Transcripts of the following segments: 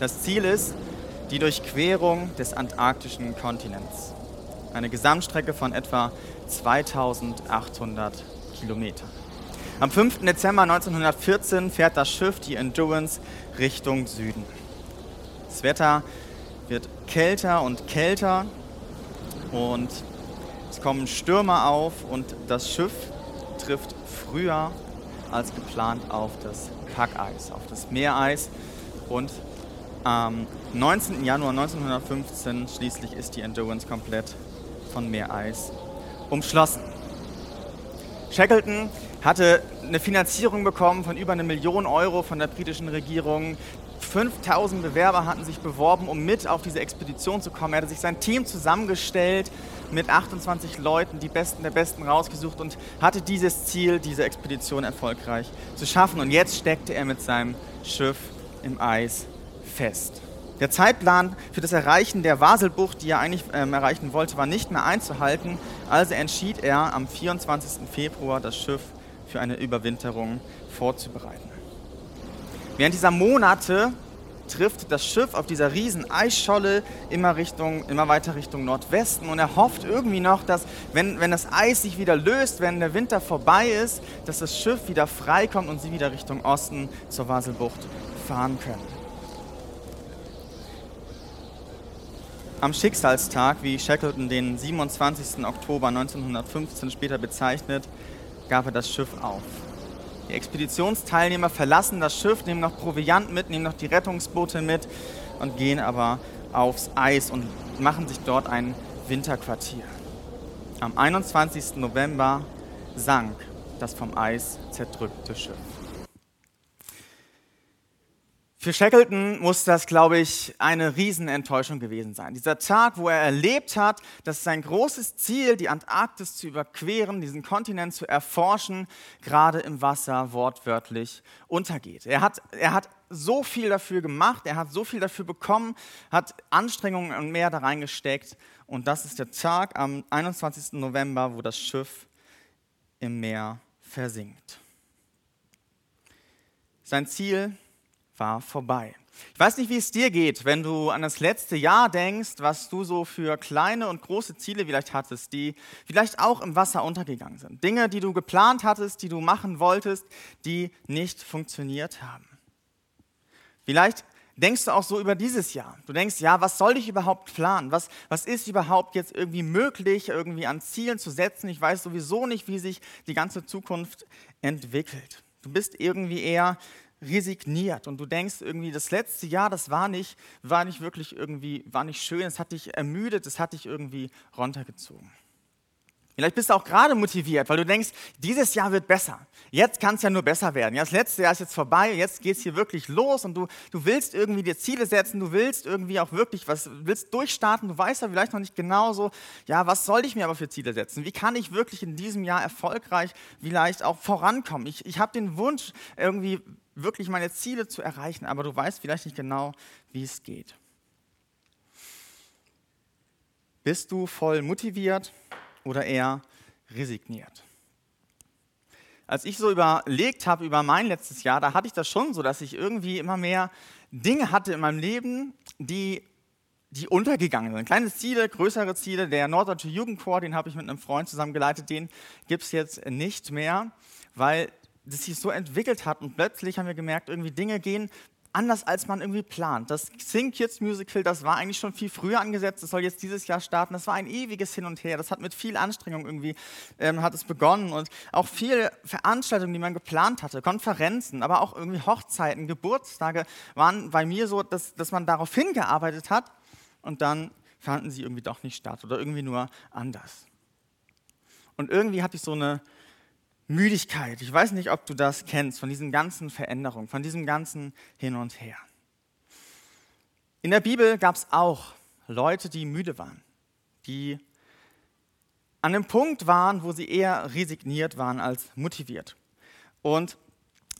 Das Ziel ist die Durchquerung des antarktischen Kontinents. Eine Gesamtstrecke von etwa 2800 Kilometern. Am 5. Dezember 1914 fährt das Schiff, die Endurance, Richtung Süden. Das Wetter wird kälter und kälter und es kommen Stürme auf und das Schiff trifft früher als geplant auf das Packeis, auf das Meereis und am 19. Januar 1915 schließlich ist die Endurance komplett von Meereis umschlossen. Shackleton hatte eine Finanzierung bekommen von über eine Million Euro von der britischen Regierung. 5000 Bewerber hatten sich beworben, um mit auf diese Expedition zu kommen. Er hatte sich sein Team zusammengestellt mit 28 Leuten, die Besten der Besten rausgesucht und hatte dieses Ziel, diese Expedition erfolgreich zu schaffen. Und jetzt steckte er mit seinem Schiff im Eis fest. Der Zeitplan für das Erreichen der Waselbucht, die er eigentlich ähm, erreichen wollte, war nicht mehr einzuhalten. Also entschied er, am 24. Februar das Schiff für eine Überwinterung vorzubereiten. Während dieser Monate trifft das Schiff auf dieser riesen Eisscholle immer, Richtung, immer weiter Richtung Nordwesten und er hofft irgendwie noch, dass wenn, wenn das Eis sich wieder löst, wenn der Winter vorbei ist, dass das Schiff wieder freikommt und sie wieder Richtung Osten zur Waselbucht fahren können. Am Schicksalstag, wie Shackleton den 27. Oktober 1915 später bezeichnet, gab er das Schiff auf. Die Expeditionsteilnehmer verlassen das Schiff, nehmen noch Proviant mit, nehmen noch die Rettungsboote mit und gehen aber aufs Eis und machen sich dort ein Winterquartier. Am 21. November sank das vom Eis zerdrückte Schiff. Für Shackleton muss das, glaube ich, eine Riesenenttäuschung gewesen sein. Dieser Tag, wo er erlebt hat, dass sein großes Ziel, die Antarktis zu überqueren, diesen Kontinent zu erforschen, gerade im Wasser wortwörtlich untergeht. Er hat, er hat so viel dafür gemacht, er hat so viel dafür bekommen, hat Anstrengungen und mehr da reingesteckt. Und das ist der Tag am 21. November, wo das Schiff im Meer versinkt. Sein Ziel war vorbei. Ich weiß nicht, wie es dir geht, wenn du an das letzte Jahr denkst, was du so für kleine und große Ziele vielleicht hattest, die vielleicht auch im Wasser untergegangen sind. Dinge, die du geplant hattest, die du machen wolltest, die nicht funktioniert haben. Vielleicht denkst du auch so über dieses Jahr. Du denkst, ja, was soll ich überhaupt planen? Was, was ist überhaupt jetzt irgendwie möglich, irgendwie an Zielen zu setzen? Ich weiß sowieso nicht, wie sich die ganze Zukunft entwickelt. Du bist irgendwie eher resigniert und du denkst irgendwie, das letzte Jahr, das war nicht, war nicht wirklich irgendwie, war nicht schön, es hat dich ermüdet, es hat dich irgendwie runtergezogen. Vielleicht bist du auch gerade motiviert, weil du denkst, dieses Jahr wird besser. Jetzt kann es ja nur besser werden. Ja, das letzte Jahr ist jetzt vorbei, jetzt geht es hier wirklich los und du, du willst irgendwie dir Ziele setzen, du willst irgendwie auch wirklich was, willst durchstarten, du weißt ja vielleicht noch nicht genau so, ja, was soll ich mir aber für Ziele setzen? Wie kann ich wirklich in diesem Jahr erfolgreich vielleicht auch vorankommen? Ich, ich habe den Wunsch, irgendwie wirklich meine Ziele zu erreichen, aber du weißt vielleicht nicht genau, wie es geht. Bist du voll motiviert oder eher resigniert? Als ich so überlegt habe über mein letztes Jahr, da hatte ich das schon so, dass ich irgendwie immer mehr Dinge hatte in meinem Leben, die, die untergegangen sind. Kleine Ziele, größere Ziele. Der Norddeutsche Jugendchor, den habe ich mit einem Freund zusammengeleitet, den gibt es jetzt nicht mehr, weil das sich so entwickelt hat und plötzlich haben wir gemerkt, irgendwie Dinge gehen anders, als man irgendwie plant. Das Sing Kids Musical, das war eigentlich schon viel früher angesetzt, das soll jetzt dieses Jahr starten. Das war ein ewiges Hin und Her. Das hat mit viel Anstrengung irgendwie ähm, hat es begonnen und auch viele Veranstaltungen, die man geplant hatte, Konferenzen, aber auch irgendwie Hochzeiten, Geburtstage waren bei mir so, dass, dass man darauf hingearbeitet hat und dann fanden sie irgendwie doch nicht statt oder irgendwie nur anders. Und irgendwie hatte ich so eine Müdigkeit. Ich weiß nicht, ob du das kennst, von diesen ganzen Veränderungen, von diesem ganzen Hin und Her. In der Bibel gab es auch Leute, die müde waren, die an einem Punkt waren, wo sie eher resigniert waren als motiviert. Und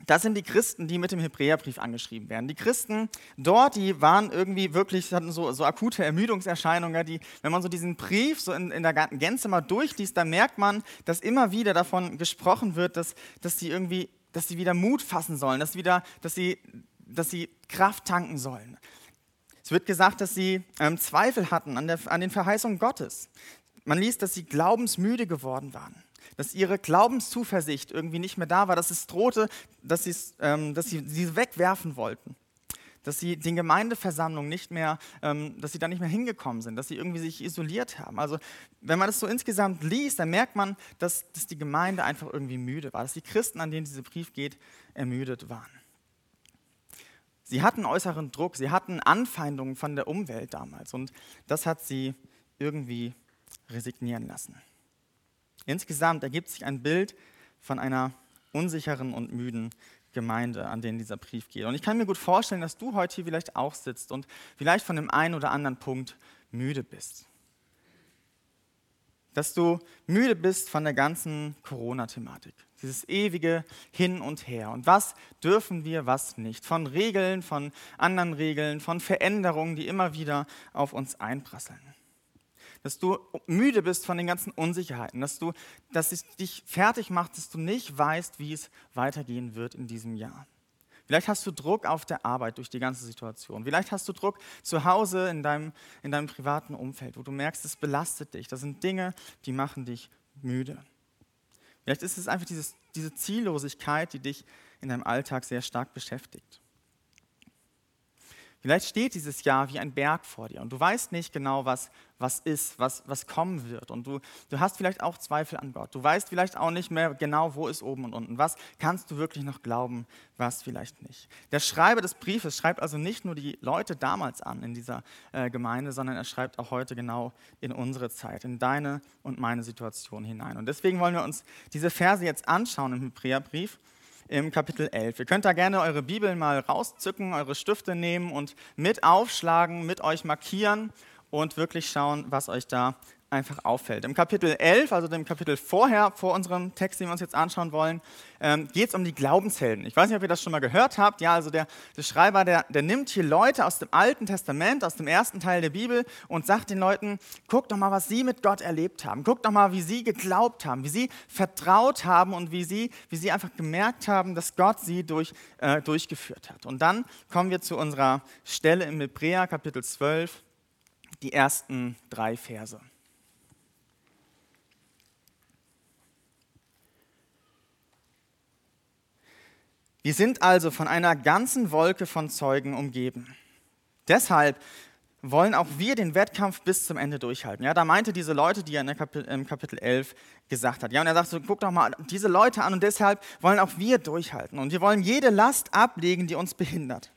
das sind die Christen, die mit dem Hebräerbrief angeschrieben werden. Die Christen dort, die waren irgendwie wirklich, hatten so, so akute Ermüdungserscheinungen. Die, wenn man so diesen Brief so in, in der Gänze mal durchliest, dann merkt man, dass immer wieder davon gesprochen wird, dass, dass sie irgendwie, dass sie wieder Mut fassen sollen, dass, wieder, dass, sie, dass sie Kraft tanken sollen. Es wird gesagt, dass sie ähm, Zweifel hatten an, der, an den Verheißungen Gottes. Man liest, dass sie glaubensmüde geworden waren, dass ihre Glaubenszuversicht irgendwie nicht mehr da war, dass es drohte, dass, ähm, dass sie sie wegwerfen wollten dass sie den Gemeindeversammlungen nicht mehr, ähm, dass sie da nicht mehr hingekommen sind, dass sie irgendwie sich isoliert haben. Also wenn man das so insgesamt liest, dann merkt man, dass, dass die Gemeinde einfach irgendwie müde war, dass die Christen, an denen dieser Brief geht, ermüdet waren. Sie hatten äußeren Druck, sie hatten Anfeindungen von der Umwelt damals und das hat sie irgendwie resignieren lassen. Insgesamt ergibt sich ein Bild von einer unsicheren und müden Gemeinde, an denen dieser Brief geht. Und ich kann mir gut vorstellen, dass du heute hier vielleicht auch sitzt und vielleicht von dem einen oder anderen Punkt müde bist. Dass du müde bist von der ganzen Corona-Thematik. Dieses ewige Hin und Her. Und was dürfen wir, was nicht? Von Regeln, von anderen Regeln, von Veränderungen, die immer wieder auf uns einprasseln dass du müde bist von den ganzen Unsicherheiten, dass, du, dass es dich fertig macht, dass du nicht weißt, wie es weitergehen wird in diesem Jahr. Vielleicht hast du Druck auf der Arbeit durch die ganze Situation. Vielleicht hast du Druck zu Hause in deinem, in deinem privaten Umfeld, wo du merkst, es belastet dich. Das sind Dinge, die machen dich müde. Vielleicht ist es einfach dieses, diese Ziellosigkeit, die dich in deinem Alltag sehr stark beschäftigt. Vielleicht steht dieses Jahr wie ein Berg vor dir und du weißt nicht genau, was, was ist, was, was kommen wird. Und du, du hast vielleicht auch Zweifel an Gott. Du weißt vielleicht auch nicht mehr genau, wo ist oben und unten. Was kannst du wirklich noch glauben, was vielleicht nicht. Der Schreiber des Briefes schreibt also nicht nur die Leute damals an in dieser äh, Gemeinde, sondern er schreibt auch heute genau in unsere Zeit, in deine und meine Situation hinein. Und deswegen wollen wir uns diese Verse jetzt anschauen im Hebräerbrief im Kapitel 11. Ihr könnt da gerne eure Bibeln mal rauszücken, eure Stifte nehmen und mit aufschlagen, mit euch markieren und wirklich schauen, was euch da einfach auffällt. Im Kapitel 11, also dem Kapitel vorher, vor unserem Text, den wir uns jetzt anschauen wollen, ähm, geht es um die Glaubenshelden. Ich weiß nicht, ob ihr das schon mal gehört habt. Ja, also der, der Schreiber, der, der nimmt hier Leute aus dem Alten Testament, aus dem ersten Teil der Bibel und sagt den Leuten, guckt doch mal, was sie mit Gott erlebt haben. Guckt doch mal, wie sie geglaubt haben, wie sie vertraut haben und wie sie, wie sie einfach gemerkt haben, dass Gott sie durch, äh, durchgeführt hat. Und dann kommen wir zu unserer Stelle im Hebräer, Kapitel 12, die ersten drei Verse. Wir sind also von einer ganzen Wolke von Zeugen umgeben. Deshalb wollen auch wir den Wettkampf bis zum Ende durchhalten. Ja, da meinte diese Leute, die er im Kapitel 11 gesagt hat. Ja, und er sagt so, guck doch mal diese Leute an und deshalb wollen auch wir durchhalten. Und wir wollen jede Last ablegen, die uns behindert.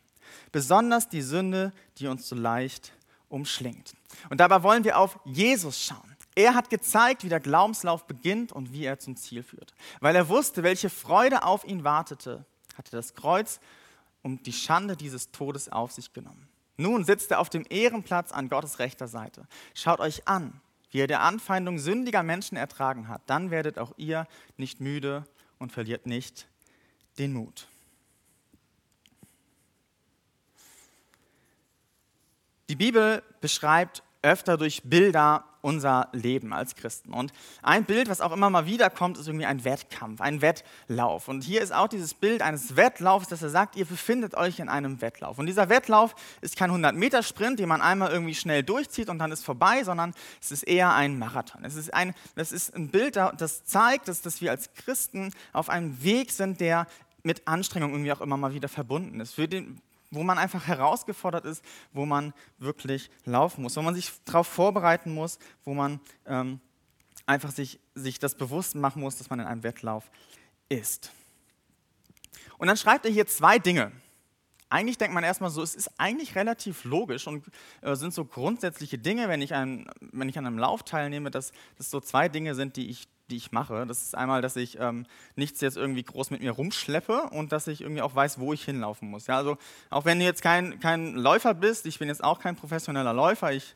Besonders die Sünde, die uns so leicht umschlingt. Und dabei wollen wir auf Jesus schauen. Er hat gezeigt, wie der Glaubenslauf beginnt und wie er zum Ziel führt. Weil er wusste, welche Freude auf ihn wartete hatte das Kreuz und die Schande dieses Todes auf sich genommen. Nun sitzt er auf dem Ehrenplatz an Gottes rechter Seite. Schaut euch an, wie er der Anfeindung sündiger Menschen ertragen hat. Dann werdet auch ihr nicht müde und verliert nicht den Mut. Die Bibel beschreibt öfter durch Bilder unser Leben als Christen. Und ein Bild, was auch immer mal wieder kommt, ist irgendwie ein Wettkampf, ein Wettlauf. Und hier ist auch dieses Bild eines Wettlaufs, dass er sagt, ihr befindet euch in einem Wettlauf. Und dieser Wettlauf ist kein 100-Meter-Sprint, den man einmal irgendwie schnell durchzieht und dann ist vorbei, sondern es ist eher ein Marathon. Es ist ein, das ist ein Bild, das zeigt, dass, dass wir als Christen auf einem Weg sind, der mit Anstrengung irgendwie auch immer mal wieder verbunden ist. Für den, wo man einfach herausgefordert ist, wo man wirklich laufen muss, wo man sich darauf vorbereiten muss, wo man ähm, einfach sich, sich das bewusst machen muss, dass man in einem Wettlauf ist. Und dann schreibt er hier zwei Dinge. Eigentlich denkt man erstmal so, es ist eigentlich relativ logisch und äh, sind so grundsätzliche Dinge, wenn ich, ein, wenn ich an einem Lauf teilnehme, dass das so zwei Dinge sind, die ich die ich mache. Das ist einmal, dass ich ähm, nichts jetzt irgendwie groß mit mir rumschleppe und dass ich irgendwie auch weiß, wo ich hinlaufen muss. Ja, also auch wenn du jetzt kein, kein Läufer bist, ich bin jetzt auch kein professioneller Läufer, ich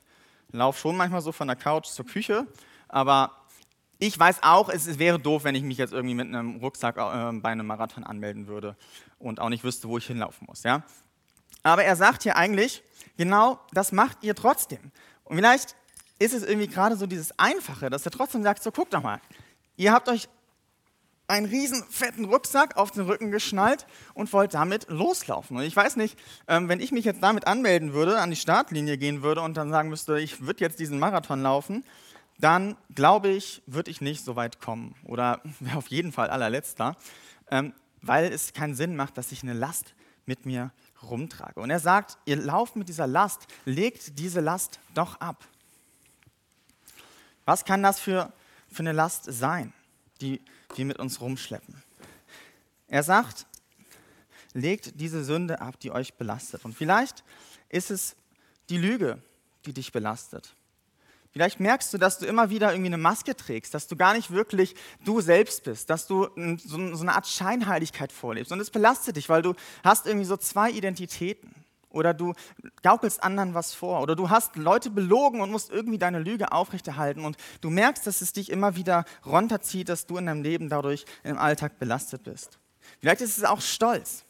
laufe schon manchmal so von der Couch zur Küche, aber ich weiß auch, es wäre doof, wenn ich mich jetzt irgendwie mit einem Rucksack äh, bei einem Marathon anmelden würde und auch nicht wüsste, wo ich hinlaufen muss. Ja? Aber er sagt hier eigentlich, genau das macht ihr trotzdem. Und vielleicht ist es irgendwie gerade so dieses Einfache, dass er trotzdem sagt, so guck doch mal, Ihr habt euch einen riesen fetten Rucksack auf den Rücken geschnallt und wollte damit loslaufen. Und ich weiß nicht, ähm, wenn ich mich jetzt damit anmelden würde, an die Startlinie gehen würde und dann sagen müsste, ich würde jetzt diesen Marathon laufen, dann glaube ich, würde ich nicht so weit kommen oder wäre auf jeden Fall allerletzter, ähm, weil es keinen Sinn macht, dass ich eine Last mit mir rumtrage. Und er sagt, ihr lauft mit dieser Last, legt diese Last doch ab. Was kann das für, für eine Last sein, die wir mit uns rumschleppen? Er sagt, legt diese Sünde ab, die euch belastet. Und vielleicht ist es die Lüge, die dich belastet. Vielleicht merkst du, dass du immer wieder irgendwie eine Maske trägst, dass du gar nicht wirklich du selbst bist, dass du so eine Art Scheinheiligkeit vorlebst. Und es belastet dich, weil du hast irgendwie so zwei Identitäten. Oder du gaukelst anderen was vor. Oder du hast Leute belogen und musst irgendwie deine Lüge aufrechterhalten. Und du merkst, dass es dich immer wieder runterzieht, dass du in deinem Leben dadurch im Alltag belastet bist. Vielleicht ist es auch Stolz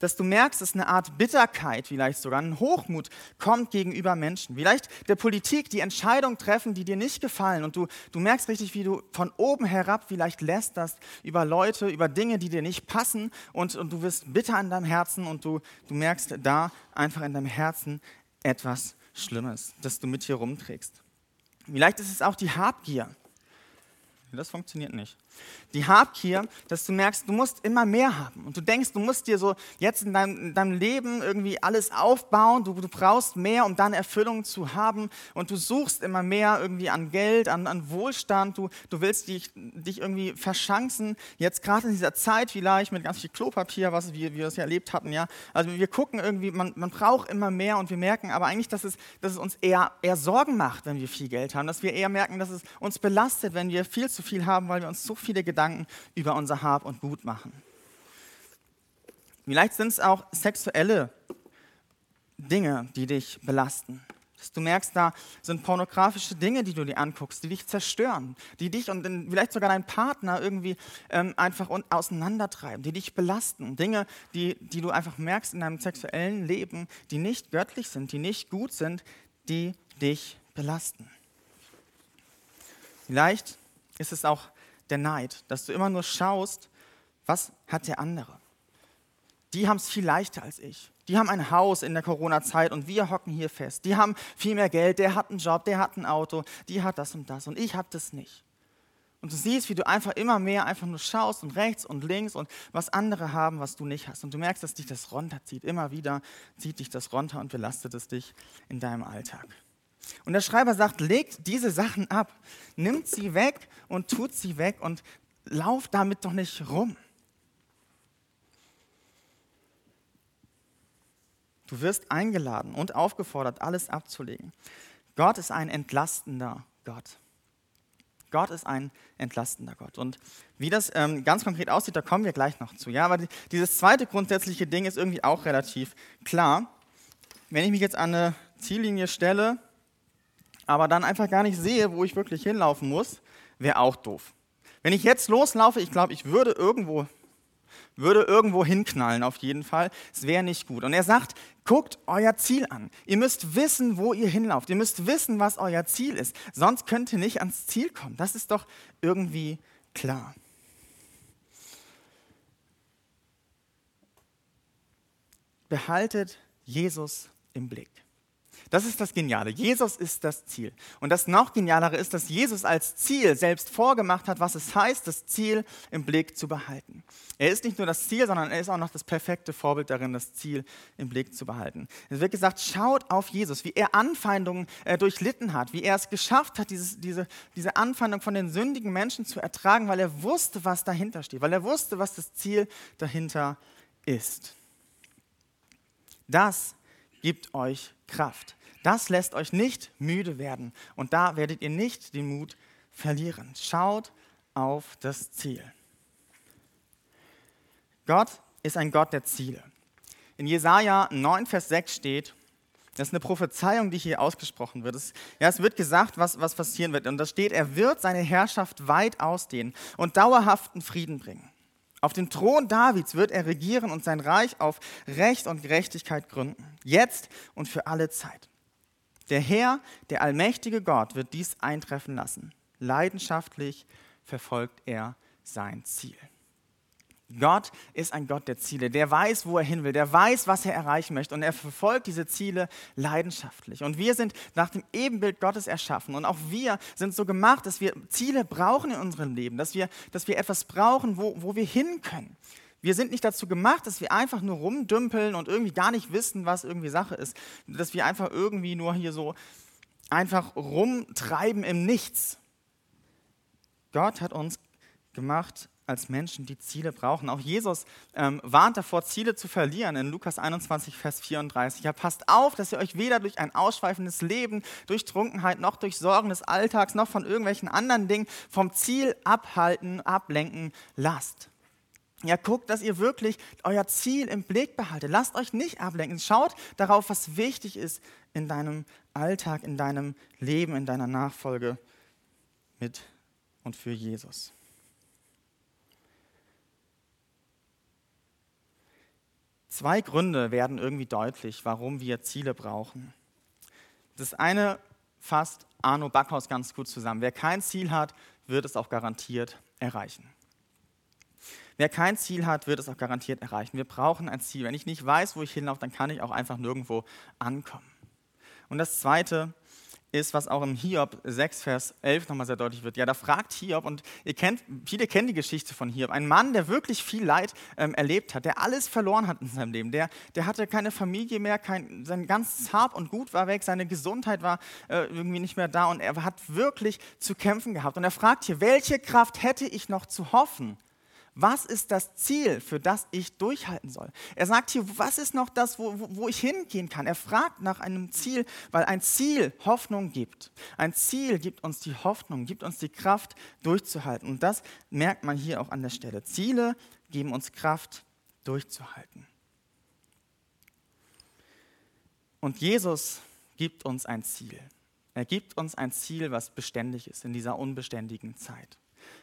dass du merkst, dass eine Art Bitterkeit, vielleicht sogar ein Hochmut kommt gegenüber Menschen. Vielleicht der Politik die Entscheidung treffen, die dir nicht gefallen und du, du merkst richtig, wie du von oben herab vielleicht lästerst über Leute, über Dinge, die dir nicht passen und, und du wirst bitter in deinem Herzen und du, du merkst da einfach in deinem Herzen etwas Schlimmes, das du mit dir rumträgst. Vielleicht ist es auch die Habgier. Das funktioniert nicht die Habgier, dass du merkst, du musst immer mehr haben. Und du denkst, du musst dir so jetzt in deinem, in deinem Leben irgendwie alles aufbauen. Du, du, brauchst mehr, um dann Erfüllung zu haben. Und du suchst immer mehr irgendwie an Geld, an, an Wohlstand. Du, du willst dich, dich irgendwie verschanzen. Jetzt gerade in dieser Zeit vielleicht mit ganz viel Klopapier, was wir, wir das ja erlebt hatten. Ja? Also wir gucken irgendwie, man, man braucht immer mehr und wir merken aber eigentlich, dass es, dass es uns eher, eher Sorgen macht, wenn wir viel Geld haben. Dass wir eher merken, dass es uns belastet, wenn wir viel zu viel haben, weil wir uns so viel viele Gedanken über unser Hab und Gut machen. Vielleicht sind es auch sexuelle Dinge, die dich belasten. Dass du merkst, da sind pornografische Dinge, die du dir anguckst, die dich zerstören, die dich und vielleicht sogar deinen Partner irgendwie ähm, einfach auseinandertreiben, die dich belasten. Dinge, die, die du einfach merkst in deinem sexuellen Leben, die nicht göttlich sind, die nicht gut sind, die dich belasten. Vielleicht ist es auch der Neid, dass du immer nur schaust, was hat der andere. Die haben es viel leichter als ich. Die haben ein Haus in der Corona-Zeit und wir hocken hier fest. Die haben viel mehr Geld, der hat einen Job, der hat ein Auto, die hat das und das und ich habe das nicht. Und du siehst, wie du einfach immer mehr einfach nur schaust und rechts und links und was andere haben, was du nicht hast. Und du merkst, dass dich das runterzieht. Immer wieder zieht dich das runter und belastet es dich in deinem Alltag. Und der Schreiber sagt, legt diese Sachen ab, nimmt sie weg und tut sie weg und lauft damit doch nicht rum. Du wirst eingeladen und aufgefordert, alles abzulegen. Gott ist ein entlastender Gott. Gott ist ein entlastender Gott. Und wie das ähm, ganz konkret aussieht, da kommen wir gleich noch zu. Ja, aber dieses zweite grundsätzliche Ding ist irgendwie auch relativ klar. Wenn ich mich jetzt an eine Ziellinie stelle aber dann einfach gar nicht sehe, wo ich wirklich hinlaufen muss, wäre auch doof. Wenn ich jetzt loslaufe, ich glaube, ich würde irgendwo, würde irgendwo hinknallen auf jeden Fall. Es wäre nicht gut. Und er sagt, guckt euer Ziel an. Ihr müsst wissen, wo ihr hinlauft. Ihr müsst wissen, was euer Ziel ist. Sonst könnt ihr nicht ans Ziel kommen. Das ist doch irgendwie klar. Behaltet Jesus im Blick. Das ist das Geniale. Jesus ist das Ziel. Und das noch Genialere ist, dass Jesus als Ziel selbst vorgemacht hat, was es heißt, das Ziel im Blick zu behalten. Er ist nicht nur das Ziel, sondern er ist auch noch das perfekte Vorbild darin, das Ziel im Blick zu behalten. Es wird gesagt, schaut auf Jesus, wie er Anfeindungen äh, durchlitten hat, wie er es geschafft hat, dieses, diese, diese Anfeindung von den sündigen Menschen zu ertragen, weil er wusste, was dahinter steht, weil er wusste, was das Ziel dahinter ist. Das gibt euch Kraft. Das lässt euch nicht müde werden und da werdet ihr nicht den Mut verlieren. Schaut auf das Ziel. Gott ist ein Gott der Ziele. In Jesaja 9, Vers 6 steht, das ist eine Prophezeiung, die hier ausgesprochen wird. Es, ja, es wird gesagt, was, was passieren wird. Und da steht, er wird seine Herrschaft weit ausdehnen und dauerhaften Frieden bringen. Auf dem Thron Davids wird er regieren und sein Reich auf Recht und Gerechtigkeit gründen, jetzt und für alle Zeit. Der Herr, der allmächtige Gott, wird dies eintreffen lassen. Leidenschaftlich verfolgt er sein Ziel. Gott ist ein Gott der Ziele, der weiß, wo er hin will, der weiß, was er erreichen möchte und er verfolgt diese Ziele leidenschaftlich. Und wir sind nach dem Ebenbild Gottes erschaffen und auch wir sind so gemacht, dass wir Ziele brauchen in unserem Leben, dass wir, dass wir etwas brauchen, wo, wo wir hin können. Wir sind nicht dazu gemacht, dass wir einfach nur rumdümpeln und irgendwie gar nicht wissen, was irgendwie Sache ist, dass wir einfach irgendwie nur hier so einfach rumtreiben im Nichts. Gott hat uns gemacht als Menschen, die Ziele brauchen. Auch Jesus ähm, warnt davor, Ziele zu verlieren in Lukas 21, Vers 34. Ja, passt auf, dass ihr euch weder durch ein ausschweifendes Leben, durch Trunkenheit, noch durch Sorgen des Alltags, noch von irgendwelchen anderen Dingen vom Ziel abhalten, ablenken lasst. Ja, guckt, dass ihr wirklich euer Ziel im Blick behaltet. Lasst euch nicht ablenken. Schaut darauf, was wichtig ist in deinem Alltag, in deinem Leben, in deiner Nachfolge mit und für Jesus. Zwei Gründe werden irgendwie deutlich, warum wir Ziele brauchen. Das eine fasst Arno Backhaus ganz gut zusammen. Wer kein Ziel hat, wird es auch garantiert erreichen. Wer kein Ziel hat, wird es auch garantiert erreichen. Wir brauchen ein Ziel. Wenn ich nicht weiß, wo ich hinlaufe, dann kann ich auch einfach nirgendwo ankommen. Und das Zweite ist, was auch im Hiob 6, Vers 11 nochmal sehr deutlich wird. Ja, da fragt Hiob, und ihr kennt, viele kennen die Geschichte von Hiob, ein Mann, der wirklich viel Leid ähm, erlebt hat, der alles verloren hat in seinem Leben, der, der hatte keine Familie mehr, kein, sein ganzes Hab und Gut war weg, seine Gesundheit war äh, irgendwie nicht mehr da und er hat wirklich zu kämpfen gehabt. Und er fragt hier, welche Kraft hätte ich noch zu hoffen? Was ist das Ziel, für das ich durchhalten soll? Er sagt hier, was ist noch das, wo, wo ich hingehen kann? Er fragt nach einem Ziel, weil ein Ziel Hoffnung gibt. Ein Ziel gibt uns die Hoffnung, gibt uns die Kraft durchzuhalten. Und das merkt man hier auch an der Stelle. Ziele geben uns Kraft durchzuhalten. Und Jesus gibt uns ein Ziel. Er gibt uns ein Ziel, was beständig ist in dieser unbeständigen Zeit.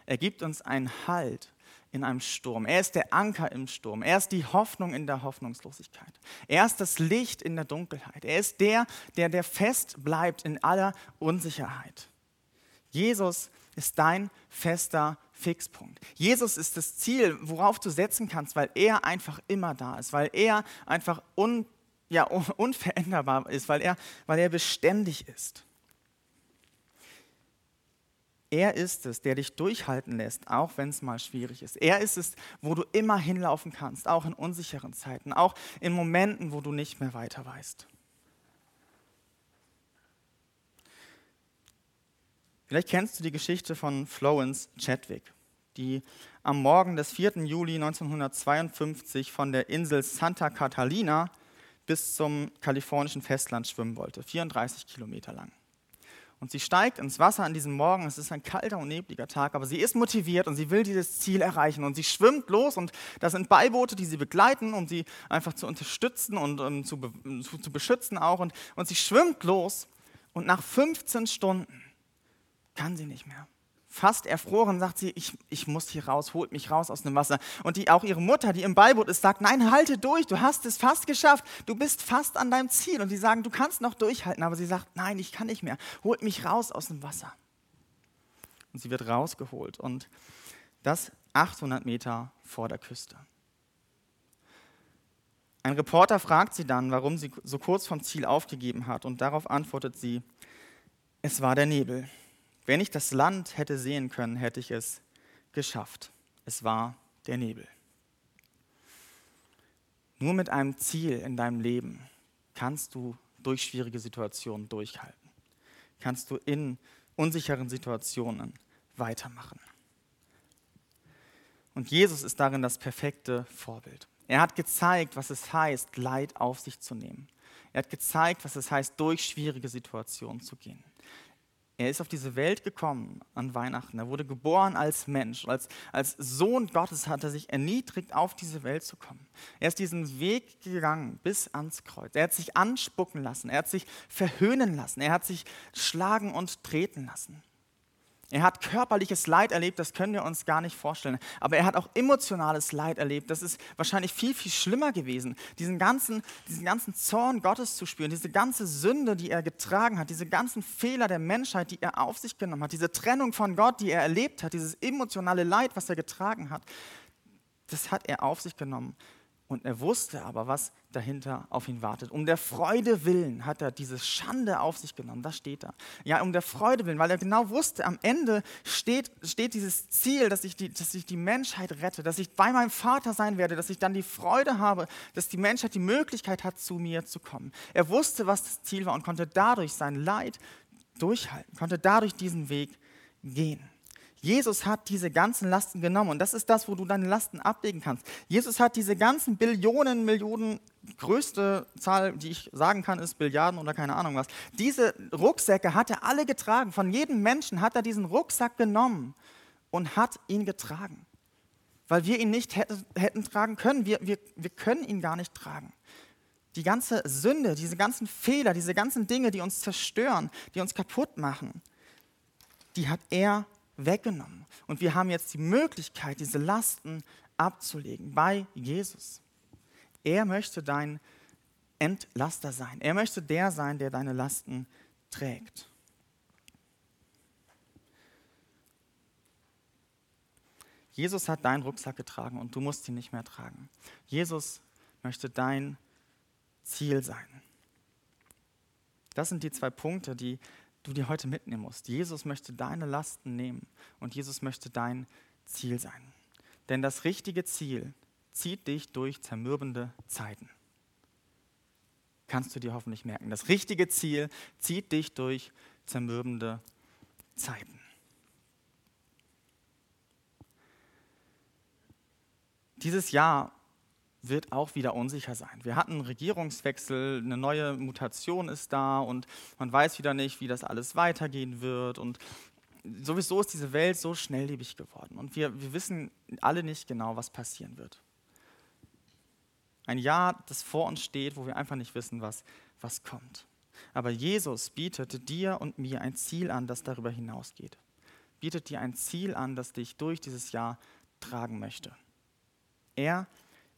Er gibt uns einen Halt in einem Sturm. Er ist der Anker im Sturm. Er ist die Hoffnung in der Hoffnungslosigkeit. Er ist das Licht in der Dunkelheit. Er ist der, der, der fest bleibt in aller Unsicherheit. Jesus ist dein fester Fixpunkt. Jesus ist das Ziel, worauf du setzen kannst, weil er einfach immer da ist, weil er einfach un, ja, unveränderbar ist, weil er, weil er beständig ist. Er ist es, der dich durchhalten lässt, auch wenn es mal schwierig ist. Er ist es, wo du immer hinlaufen kannst, auch in unsicheren Zeiten, auch in Momenten, wo du nicht mehr weiter weißt. Vielleicht kennst du die Geschichte von Florence Chadwick, die am Morgen des 4. Juli 1952 von der Insel Santa Catalina bis zum kalifornischen Festland schwimmen wollte, 34 Kilometer lang. Und sie steigt ins Wasser an diesem Morgen. Es ist ein kalter und nebliger Tag, aber sie ist motiviert und sie will dieses Ziel erreichen. Und sie schwimmt los und da sind Beiboote, die sie begleiten, um sie einfach zu unterstützen und um, zu, zu, zu beschützen auch. Und, und sie schwimmt los und nach 15 Stunden kann sie nicht mehr fast erfroren, sagt sie, ich, ich muss hier raus, holt mich raus aus dem Wasser. Und die, auch ihre Mutter, die im Beiboot ist, sagt, nein, halte durch, du hast es fast geschafft, du bist fast an deinem Ziel. Und die sagen, du kannst noch durchhalten, aber sie sagt, nein, ich kann nicht mehr, holt mich raus aus dem Wasser. Und sie wird rausgeholt und das 800 Meter vor der Küste. Ein Reporter fragt sie dann, warum sie so kurz vom Ziel aufgegeben hat und darauf antwortet sie, es war der Nebel. Wenn ich das Land hätte sehen können, hätte ich es geschafft. Es war der Nebel. Nur mit einem Ziel in deinem Leben kannst du durch schwierige Situationen durchhalten. Kannst du in unsicheren Situationen weitermachen. Und Jesus ist darin das perfekte Vorbild. Er hat gezeigt, was es heißt, Leid auf sich zu nehmen. Er hat gezeigt, was es heißt, durch schwierige Situationen zu gehen. Er ist auf diese Welt gekommen an Weihnachten. Er wurde geboren als Mensch. Als, als Sohn Gottes hat er sich erniedrigt, auf diese Welt zu kommen. Er ist diesen Weg gegangen bis ans Kreuz. Er hat sich anspucken lassen. Er hat sich verhöhnen lassen. Er hat sich schlagen und treten lassen. Er hat körperliches Leid erlebt, das können wir uns gar nicht vorstellen. Aber er hat auch emotionales Leid erlebt. Das ist wahrscheinlich viel, viel schlimmer gewesen. Diesen ganzen, diesen ganzen Zorn Gottes zu spüren, diese ganze Sünde, die er getragen hat, diese ganzen Fehler der Menschheit, die er auf sich genommen hat, diese Trennung von Gott, die er erlebt hat, dieses emotionale Leid, was er getragen hat, das hat er auf sich genommen. Und er wusste aber, was dahinter auf ihn wartet. Um der Freude willen hat er diese Schande auf sich genommen. Das steht da. Ja, um der Freude willen, weil er genau wusste, am Ende steht, steht dieses Ziel, dass ich, die, dass ich die Menschheit rette, dass ich bei meinem Vater sein werde, dass ich dann die Freude habe, dass die Menschheit die Möglichkeit hat, zu mir zu kommen. Er wusste, was das Ziel war und konnte dadurch sein Leid durchhalten, konnte dadurch diesen Weg gehen. Jesus hat diese ganzen Lasten genommen und das ist das, wo du deine Lasten ablegen kannst. Jesus hat diese ganzen Billionen, Millionen, größte Zahl, die ich sagen kann, ist Billiarden oder keine Ahnung was. Diese Rucksäcke hat er alle getragen. Von jedem Menschen hat er diesen Rucksack genommen und hat ihn getragen. Weil wir ihn nicht hätte, hätten tragen können. Wir, wir, wir können ihn gar nicht tragen. Die ganze Sünde, diese ganzen Fehler, diese ganzen Dinge, die uns zerstören, die uns kaputt machen, die hat er weggenommen. Und wir haben jetzt die Möglichkeit, diese Lasten abzulegen bei Jesus. Er möchte dein Entlaster sein. Er möchte der sein, der deine Lasten trägt. Jesus hat deinen Rucksack getragen und du musst ihn nicht mehr tragen. Jesus möchte dein Ziel sein. Das sind die zwei Punkte, die du dir heute mitnehmen musst. Jesus möchte deine Lasten nehmen und Jesus möchte dein Ziel sein. Denn das richtige Ziel zieht dich durch zermürbende Zeiten. Kannst du dir hoffentlich merken. Das richtige Ziel zieht dich durch zermürbende Zeiten. Dieses Jahr wird auch wieder unsicher sein. Wir hatten einen Regierungswechsel, eine neue Mutation ist da und man weiß wieder nicht, wie das alles weitergehen wird. Und sowieso ist diese Welt so schnelllebig geworden und wir, wir wissen alle nicht genau, was passieren wird. Ein Jahr, das vor uns steht, wo wir einfach nicht wissen, was, was kommt. Aber Jesus bietet dir und mir ein Ziel an, das darüber hinausgeht. Bietet dir ein Ziel an, das dich durch dieses Jahr tragen möchte. Er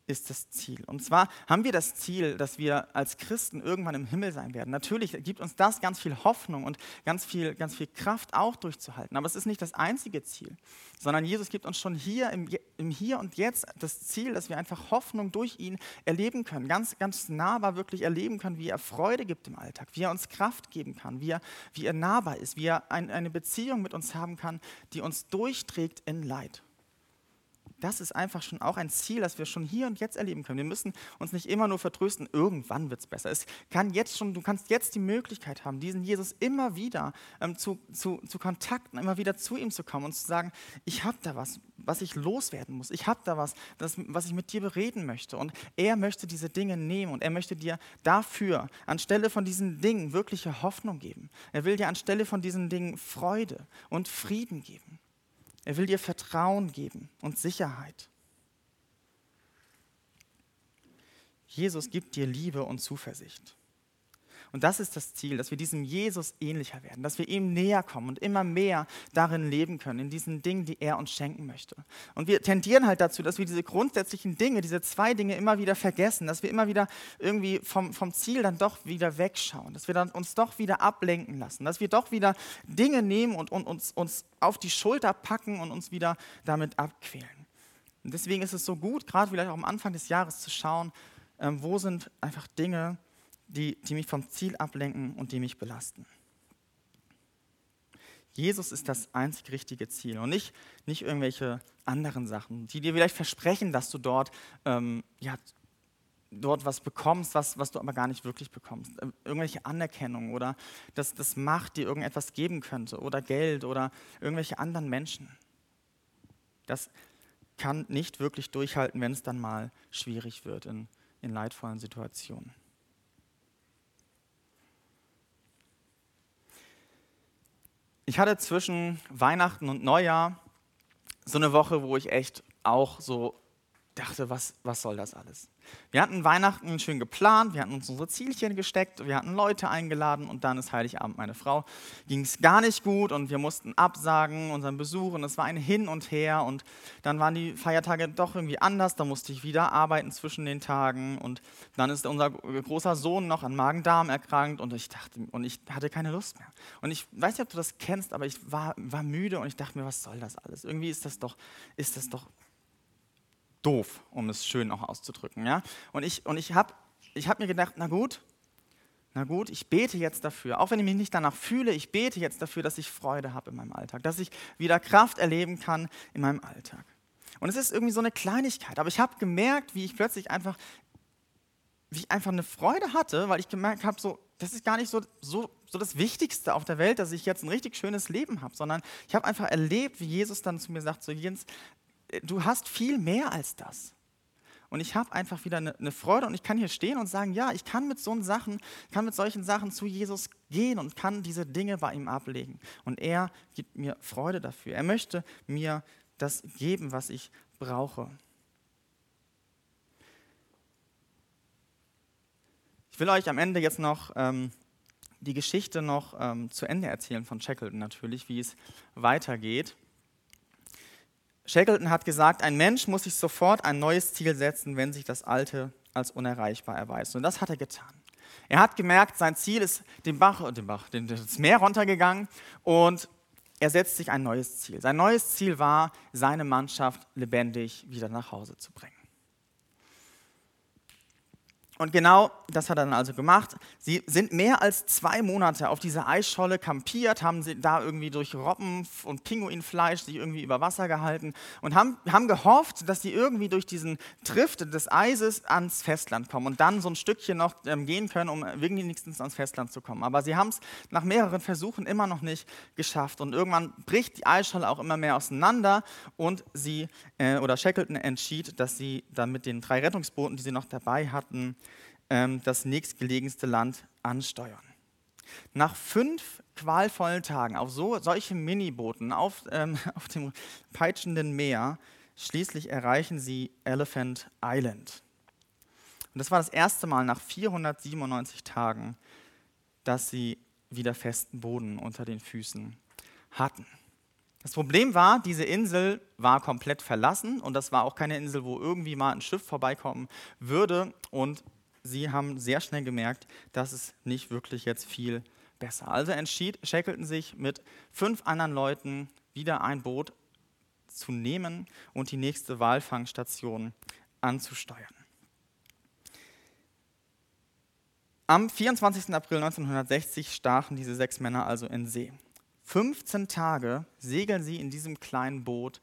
ist das Ziel. Und zwar haben wir das Ziel, dass wir als Christen irgendwann im Himmel sein werden. Natürlich gibt uns das ganz viel Hoffnung und ganz viel, ganz viel Kraft auch durchzuhalten. Aber es ist nicht das einzige Ziel, sondern Jesus gibt uns schon hier im, im Hier und Jetzt das Ziel, dass wir einfach Hoffnung durch ihn erleben können. Ganz, ganz nahbar wirklich erleben können, wie er Freude gibt im Alltag, wie er uns Kraft geben kann, wie er, wie er nahbar ist, wie er ein, eine Beziehung mit uns haben kann, die uns durchträgt in Leid das ist einfach schon auch ein Ziel, das wir schon hier und jetzt erleben können. Wir müssen uns nicht immer nur vertrösten, irgendwann wird es besser. Es kann jetzt schon, du kannst jetzt die Möglichkeit haben, diesen Jesus immer wieder ähm, zu, zu, zu kontakten, immer wieder zu ihm zu kommen und zu sagen, ich habe da was, was ich loswerden muss. Ich habe da was, das, was ich mit dir bereden möchte. Und er möchte diese Dinge nehmen und er möchte dir dafür anstelle von diesen Dingen wirkliche Hoffnung geben. Er will dir anstelle von diesen Dingen Freude und Frieden geben. Er will dir Vertrauen geben und Sicherheit. Jesus gibt dir Liebe und Zuversicht. Und das ist das Ziel, dass wir diesem Jesus ähnlicher werden, dass wir ihm näher kommen und immer mehr darin leben können, in diesen Dingen, die er uns schenken möchte. Und wir tendieren halt dazu, dass wir diese grundsätzlichen Dinge, diese zwei Dinge immer wieder vergessen, dass wir immer wieder irgendwie vom, vom Ziel dann doch wieder wegschauen, dass wir dann uns doch wieder ablenken lassen, dass wir doch wieder Dinge nehmen und, und uns, uns auf die Schulter packen und uns wieder damit abquälen. Und deswegen ist es so gut, gerade vielleicht auch am Anfang des Jahres zu schauen, ähm, wo sind einfach Dinge, die, die mich vom Ziel ablenken und die mich belasten. Jesus ist das einzig richtige Ziel und nicht, nicht irgendwelche anderen Sachen, die dir vielleicht versprechen, dass du dort, ähm, ja, dort was bekommst, was, was du aber gar nicht wirklich bekommst. Ähm, irgendwelche Anerkennung oder dass das Macht dir irgendetwas geben könnte oder Geld oder irgendwelche anderen Menschen. Das kann nicht wirklich durchhalten, wenn es dann mal schwierig wird in, in leidvollen Situationen. Ich hatte zwischen Weihnachten und Neujahr so eine Woche, wo ich echt auch so dachte, was, was soll das alles? Wir hatten Weihnachten schön geplant, wir hatten uns unsere Zielchen gesteckt, wir hatten Leute eingeladen und dann ist Heiligabend meine Frau. Ging es gar nicht gut und wir mussten absagen unseren Besuch und es war ein Hin und Her und dann waren die Feiertage doch irgendwie anders, da musste ich wieder arbeiten zwischen den Tagen und dann ist unser großer Sohn noch an Magen-Darm erkrankt und ich dachte, und ich hatte keine Lust mehr. Und ich weiß nicht, ob du das kennst, aber ich war, war müde und ich dachte mir, was soll das alles? Irgendwie ist das doch, ist das doch doof, um es schön auch auszudrücken. Ja? Und ich, und ich habe ich hab mir gedacht, na gut, na gut, ich bete jetzt dafür, auch wenn ich mich nicht danach fühle, ich bete jetzt dafür, dass ich Freude habe in meinem Alltag, dass ich wieder Kraft erleben kann in meinem Alltag. Und es ist irgendwie so eine Kleinigkeit, aber ich habe gemerkt, wie ich plötzlich einfach, wie ich einfach eine Freude hatte, weil ich gemerkt habe, so, das ist gar nicht so, so, so das Wichtigste auf der Welt, dass ich jetzt ein richtig schönes Leben habe, sondern ich habe einfach erlebt, wie Jesus dann zu mir sagt, so Jens, du hast viel mehr als das. Und ich habe einfach wieder eine, eine, Freude und ich kann hier stehen und sagen, ja, ich kann mit so Sachen, kann mit solchen Sachen zu Jesus gehen und kann diese Dinge bei ihm ablegen. Und er gibt mir Freude dafür. Er möchte mir das geben, was ich brauche. Ich will euch am Ende jetzt noch ähm, die Geschichte noch ähm, zu Ende erzählen von Shackleton natürlich, wie es weitergeht. Shackleton hat gesagt, ein Mensch muss sich sofort ein neues Ziel setzen, wenn sich das alte als unerreichbar erweist. Und das hat er getan. Er hat gemerkt, sein Ziel ist den Bach, den Bach, das Meer runtergegangen und er setzt sich ein neues Ziel. Sein neues Ziel war, seine Mannschaft lebendig wieder nach Hause zu bringen. Und genau das hat er dann also gemacht. Sie sind mehr als zwei Monate auf dieser Eisscholle kampiert, haben sie da irgendwie durch Robben und Pinguinfleisch sich irgendwie über Wasser gehalten und haben, haben gehofft, dass sie irgendwie durch diesen Trift des Eises ans Festland kommen und dann so ein Stückchen noch ähm, gehen können, um wenigstens ans Festland zu kommen. Aber sie haben es nach mehreren Versuchen immer noch nicht geschafft. Und irgendwann bricht die Eisscholle auch immer mehr auseinander und sie, äh, oder Shackleton entschied, dass sie dann mit den drei Rettungsbooten, die sie noch dabei hatten, ähm, das nächstgelegenste Land ansteuern. Nach fünf qualvollen Tagen auf so, solche Minibooten auf, ähm, auf dem peitschenden Meer, schließlich erreichen sie Elephant Island. Und das war das erste Mal nach 497 Tagen, dass sie wieder festen Boden unter den Füßen hatten. Das Problem war, diese Insel war komplett verlassen und das war auch keine Insel, wo irgendwie mal ein Schiff vorbeikommen würde und sie haben sehr schnell gemerkt, dass es nicht wirklich jetzt viel besser. Also entschied Shackleton sich mit fünf anderen Leuten wieder ein Boot zu nehmen und die nächste Walfangstation anzusteuern. Am 24. April 1960 stachen diese sechs Männer also in See. 15 Tage segeln sie in diesem kleinen Boot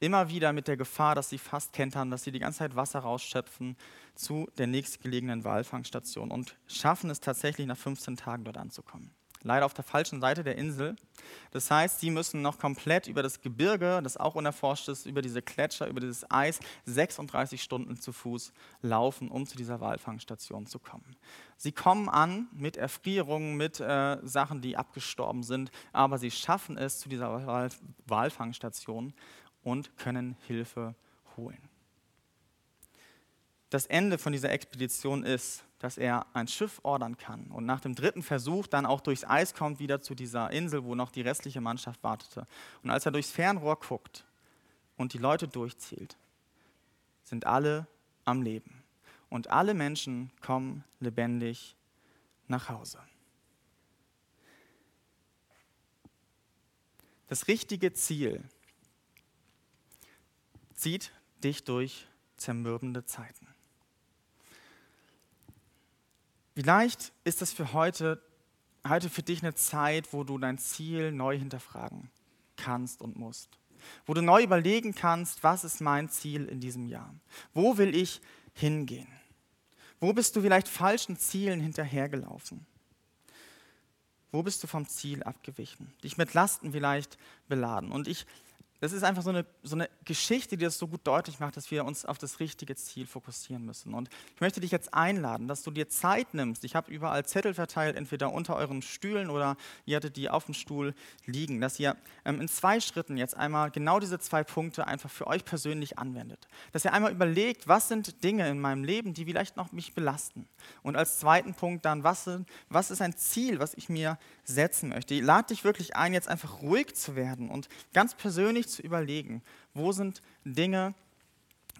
immer wieder mit der Gefahr, dass sie fast kentern, dass sie die ganze Zeit Wasser rausschöpfen zu der nächstgelegenen Walfangstation und schaffen es tatsächlich nach 15 Tagen dort anzukommen. Leider auf der falschen Seite der Insel. Das heißt, sie müssen noch komplett über das Gebirge, das auch unerforscht ist, über diese Gletscher, über dieses Eis, 36 Stunden zu Fuß laufen, um zu dieser Walfangstation zu kommen. Sie kommen an mit Erfrierungen, mit äh, Sachen, die abgestorben sind, aber sie schaffen es zu dieser Wal Walfangstation und können Hilfe holen. Das Ende von dieser Expedition ist, dass er ein Schiff ordern kann und nach dem dritten Versuch dann auch durchs Eis kommt wieder zu dieser Insel, wo noch die restliche Mannschaft wartete. Und als er durchs Fernrohr guckt und die Leute durchzählt, sind alle am Leben. Und alle Menschen kommen lebendig nach Hause. Das richtige Ziel zieht dich durch zermürbende Zeiten. Vielleicht ist das für heute, heute für dich eine Zeit, wo du dein Ziel neu hinterfragen kannst und musst. Wo du neu überlegen kannst, was ist mein Ziel in diesem Jahr? Wo will ich hingehen? Wo bist du vielleicht falschen Zielen hinterhergelaufen? Wo bist du vom Ziel abgewichen? Dich mit Lasten vielleicht beladen. Und ich das ist einfach so eine, so eine Geschichte, die das so gut deutlich macht, dass wir uns auf das richtige Ziel fokussieren müssen. Und ich möchte dich jetzt einladen, dass du dir Zeit nimmst. Ich habe überall Zettel verteilt, entweder unter euren Stühlen oder ihr hattet die auf dem Stuhl liegen, dass ihr ähm, in zwei Schritten jetzt einmal genau diese zwei Punkte einfach für euch persönlich anwendet. Dass ihr einmal überlegt, was sind Dinge in meinem Leben, die vielleicht noch mich belasten. Und als zweiten Punkt dann, was, was ist ein Ziel, was ich mir setzen möchte. Ich lade dich wirklich ein, jetzt einfach ruhig zu werden und ganz persönlich zu überlegen, wo sind Dinge,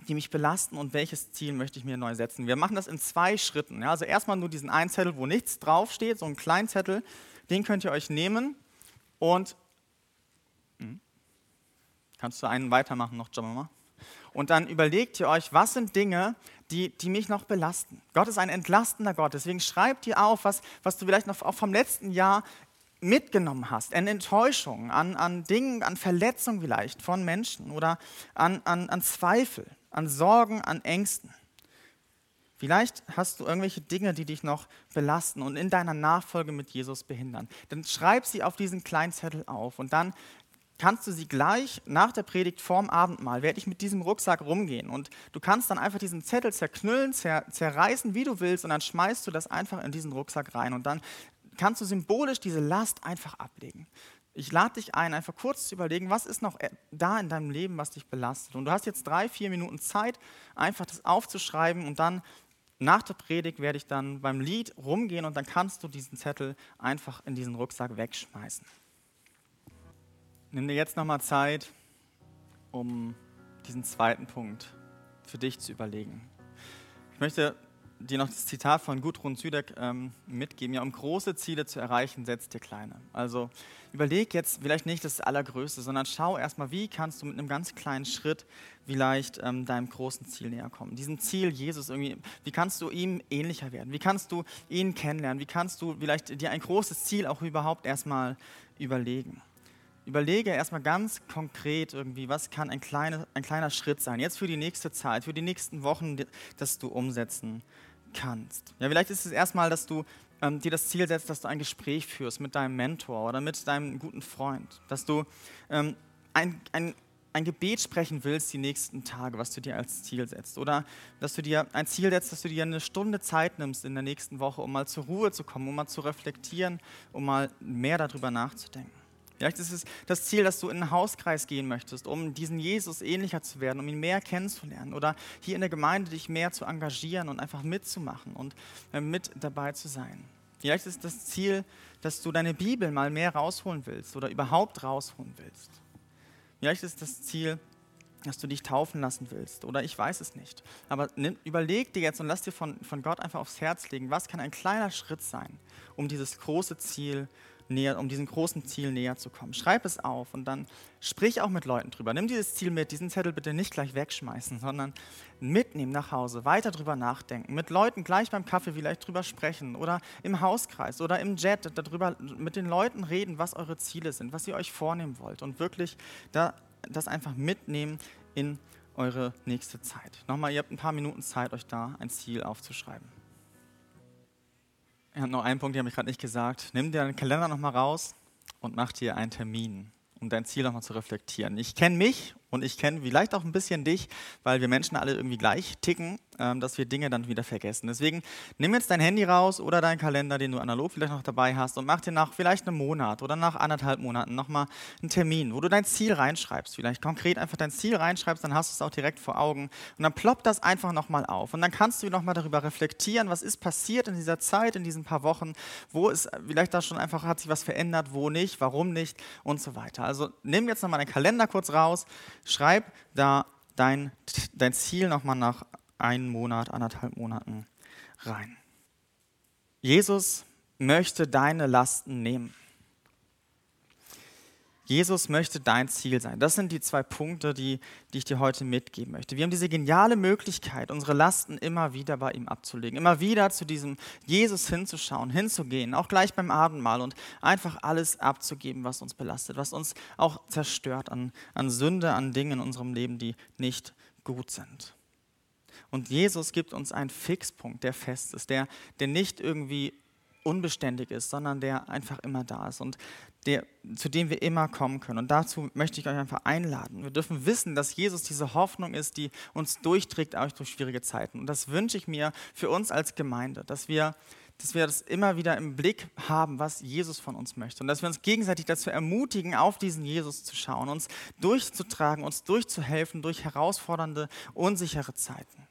die mich belasten und welches Ziel möchte ich mir neu setzen. Wir machen das in zwei Schritten. Ja, also erstmal nur diesen einen Zettel, wo nichts draufsteht, so einen kleinen Zettel, den könnt ihr euch nehmen und hm, kannst du einen weitermachen noch, Jamama? Und dann überlegt ihr euch, was sind Dinge, die, die mich noch belasten. Gott ist ein entlastender Gott, deswegen schreibt ihr auf, was, was du vielleicht noch auch vom letzten Jahr mitgenommen hast, an Enttäuschungen, an, an Dingen, an Verletzungen vielleicht von Menschen oder an, an, an Zweifel, an Sorgen, an Ängsten. Vielleicht hast du irgendwelche Dinge, die dich noch belasten und in deiner Nachfolge mit Jesus behindern. Dann schreib sie auf diesen kleinen Zettel auf und dann kannst du sie gleich nach der Predigt vorm Abendmahl, werde ich mit diesem Rucksack rumgehen und du kannst dann einfach diesen Zettel zerknüllen, zer, zerreißen, wie du willst und dann schmeißt du das einfach in diesen Rucksack rein und dann kannst du symbolisch diese Last einfach ablegen. Ich lade dich ein, einfach kurz zu überlegen, was ist noch da in deinem Leben, was dich belastet. Und du hast jetzt drei, vier Minuten Zeit, einfach das aufzuschreiben und dann nach der Predigt werde ich dann beim Lied rumgehen und dann kannst du diesen Zettel einfach in diesen Rucksack wegschmeißen. Nimm dir jetzt nochmal Zeit, um diesen zweiten Punkt für dich zu überlegen. Ich möchte dir noch das Zitat von Gudrun Südeck ähm, mitgeben. Ja, um große Ziele zu erreichen, setzt dir kleine. Also überleg jetzt vielleicht nicht das Allergrößte, sondern schau erstmal, wie kannst du mit einem ganz kleinen Schritt vielleicht ähm, deinem großen Ziel näher kommen. Diesem Ziel Jesus irgendwie, wie kannst du ihm ähnlicher werden? Wie kannst du ihn kennenlernen? Wie kannst du vielleicht dir ein großes Ziel auch überhaupt erstmal überlegen? Überlege erstmal ganz konkret irgendwie, was kann ein, kleine, ein kleiner Schritt sein, jetzt für die nächste Zeit, für die nächsten Wochen, das du umsetzen kannst. Ja, vielleicht ist es erstmal, dass du ähm, dir das Ziel setzt, dass du ein Gespräch führst mit deinem Mentor oder mit deinem guten Freund, dass du ähm, ein, ein, ein Gebet sprechen willst die nächsten Tage, was du dir als Ziel setzt. Oder dass du dir ein Ziel setzt, dass du dir eine Stunde Zeit nimmst in der nächsten Woche, um mal zur Ruhe zu kommen, um mal zu reflektieren, um mal mehr darüber nachzudenken. Vielleicht ist es das Ziel, dass du in einen Hauskreis gehen möchtest, um diesen Jesus ähnlicher zu werden, um ihn mehr kennenzulernen. Oder hier in der Gemeinde dich mehr zu engagieren und einfach mitzumachen und äh, mit dabei zu sein. Vielleicht ist das Ziel, dass du deine Bibel mal mehr rausholen willst oder überhaupt rausholen willst. Vielleicht ist das Ziel, dass du dich taufen lassen willst oder ich weiß es nicht. Aber überleg dir jetzt und lass dir von, von Gott einfach aufs Herz legen, was kann ein kleiner Schritt sein, um dieses große Ziel zu näher, um diesem großen Ziel näher zu kommen. Schreib es auf und dann sprich auch mit Leuten drüber. Nimm dieses Ziel mit, diesen Zettel bitte nicht gleich wegschmeißen, sondern mitnehmen nach Hause, weiter drüber nachdenken, mit Leuten gleich beim Kaffee vielleicht drüber sprechen oder im Hauskreis oder im Jet darüber mit den Leuten reden, was eure Ziele sind, was ihr euch vornehmen wollt und wirklich da, das einfach mitnehmen in eure nächste Zeit. Nochmal, ihr habt ein paar Minuten Zeit, euch da ein Ziel aufzuschreiben. Ich habe noch einen Punkt, den habe ich gerade nicht gesagt. Nimm dir deinen Kalender nochmal raus und mach dir einen Termin, um dein Ziel nochmal zu reflektieren. Ich kenne mich und ich kenne vielleicht auch ein bisschen dich, weil wir Menschen alle irgendwie gleich ticken, dass wir Dinge dann wieder vergessen. Deswegen nimm jetzt dein Handy raus oder deinen Kalender, den du analog vielleicht noch dabei hast und mach dir nach vielleicht einem Monat oder nach anderthalb Monaten nochmal einen Termin, wo du dein Ziel reinschreibst. Vielleicht konkret einfach dein Ziel reinschreibst, dann hast du es auch direkt vor Augen und dann ploppt das einfach nochmal auf. Und dann kannst du nochmal darüber reflektieren, was ist passiert in dieser Zeit, in diesen paar Wochen, wo ist vielleicht da schon einfach, hat sich was verändert, wo nicht, warum nicht und so weiter. Also nimm jetzt nochmal deinen Kalender kurz raus, Schreib da dein, dein Ziel nochmal nach einem Monat, anderthalb Monaten rein. Jesus möchte deine Lasten nehmen. Jesus möchte dein Ziel sein. Das sind die zwei Punkte, die, die ich dir heute mitgeben möchte. Wir haben diese geniale Möglichkeit, unsere Lasten immer wieder bei ihm abzulegen, immer wieder zu diesem Jesus hinzuschauen, hinzugehen, auch gleich beim Abendmahl und einfach alles abzugeben, was uns belastet, was uns auch zerstört an, an Sünde, an Dingen in unserem Leben, die nicht gut sind. Und Jesus gibt uns einen Fixpunkt, der fest ist, der, der nicht irgendwie unbeständig ist, sondern der einfach immer da ist und der, zu dem wir immer kommen können. Und dazu möchte ich euch einfach einladen. Wir dürfen wissen, dass Jesus diese Hoffnung ist, die uns durchträgt, auch durch schwierige Zeiten. Und das wünsche ich mir für uns als Gemeinde, dass wir dass wir das immer wieder im Blick haben, was Jesus von uns möchte. Und dass wir uns gegenseitig dazu ermutigen, auf diesen Jesus zu schauen, uns durchzutragen, uns durchzuhelfen durch herausfordernde, unsichere Zeiten.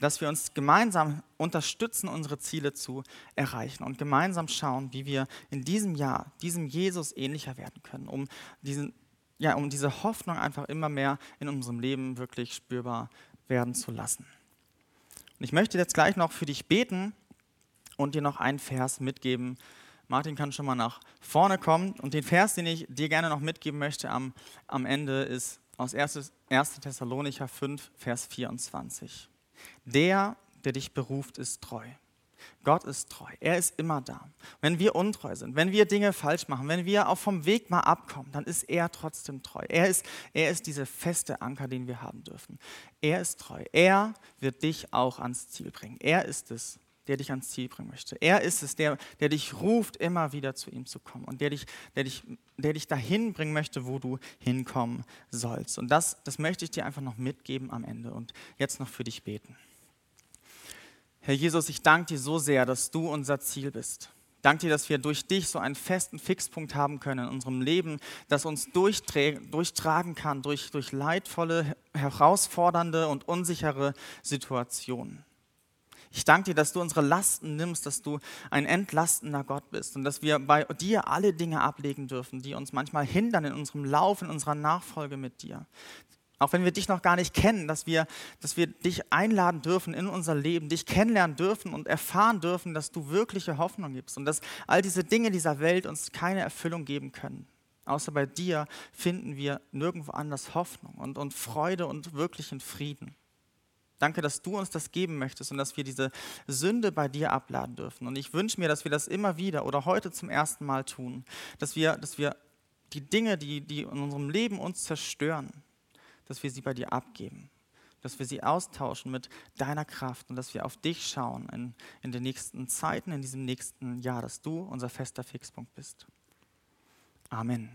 Dass wir uns gemeinsam unterstützen, unsere Ziele zu erreichen und gemeinsam schauen, wie wir in diesem Jahr diesem Jesus ähnlicher werden können, um, diesen, ja, um diese Hoffnung einfach immer mehr in unserem Leben wirklich spürbar werden zu lassen. Und ich möchte jetzt gleich noch für dich beten und dir noch einen Vers mitgeben. Martin kann schon mal nach vorne kommen. Und den Vers, den ich dir gerne noch mitgeben möchte am, am Ende, ist aus 1. 1. Thessalonicher 5, Vers 24. Der, der dich beruft, ist treu. Gott ist treu. Er ist immer da. Wenn wir untreu sind, wenn wir Dinge falsch machen, wenn wir auch vom Weg mal abkommen, dann ist er trotzdem treu. Er ist, er ist diese feste Anker, den wir haben dürfen. Er ist treu. Er wird dich auch ans Ziel bringen. Er ist es, der dich ans Ziel bringen möchte. Er ist es, der, der dich ruft, immer wieder zu ihm zu kommen und der dich, der dich, der dich dahin bringen möchte, wo du hinkommen sollst. Und das, das möchte ich dir einfach noch mitgeben am Ende und jetzt noch für dich beten. Herr Jesus, ich danke dir so sehr, dass du unser Ziel bist. Danke dir, dass wir durch dich so einen festen Fixpunkt haben können in unserem Leben, das uns durchtragen kann durch, durch leidvolle, herausfordernde und unsichere Situationen. Ich danke dir, dass du unsere Lasten nimmst, dass du ein entlastender Gott bist und dass wir bei dir alle Dinge ablegen dürfen, die uns manchmal hindern in unserem Lauf, in unserer Nachfolge mit dir. Auch wenn wir dich noch gar nicht kennen, dass wir, dass wir dich einladen dürfen in unser Leben, dich kennenlernen dürfen und erfahren dürfen, dass du wirkliche Hoffnung gibst und dass all diese Dinge dieser Welt uns keine Erfüllung geben können. Außer bei dir finden wir nirgendwo anders Hoffnung und, und Freude und wirklichen Frieden. Danke, dass du uns das geben möchtest und dass wir diese Sünde bei dir abladen dürfen. Und ich wünsche mir, dass wir das immer wieder oder heute zum ersten Mal tun. Dass wir, dass wir die Dinge, die, die in unserem Leben uns zerstören, dass wir sie bei dir abgeben. Dass wir sie austauschen mit deiner Kraft und dass wir auf dich schauen in, in den nächsten Zeiten, in diesem nächsten Jahr, dass du unser fester Fixpunkt bist. Amen.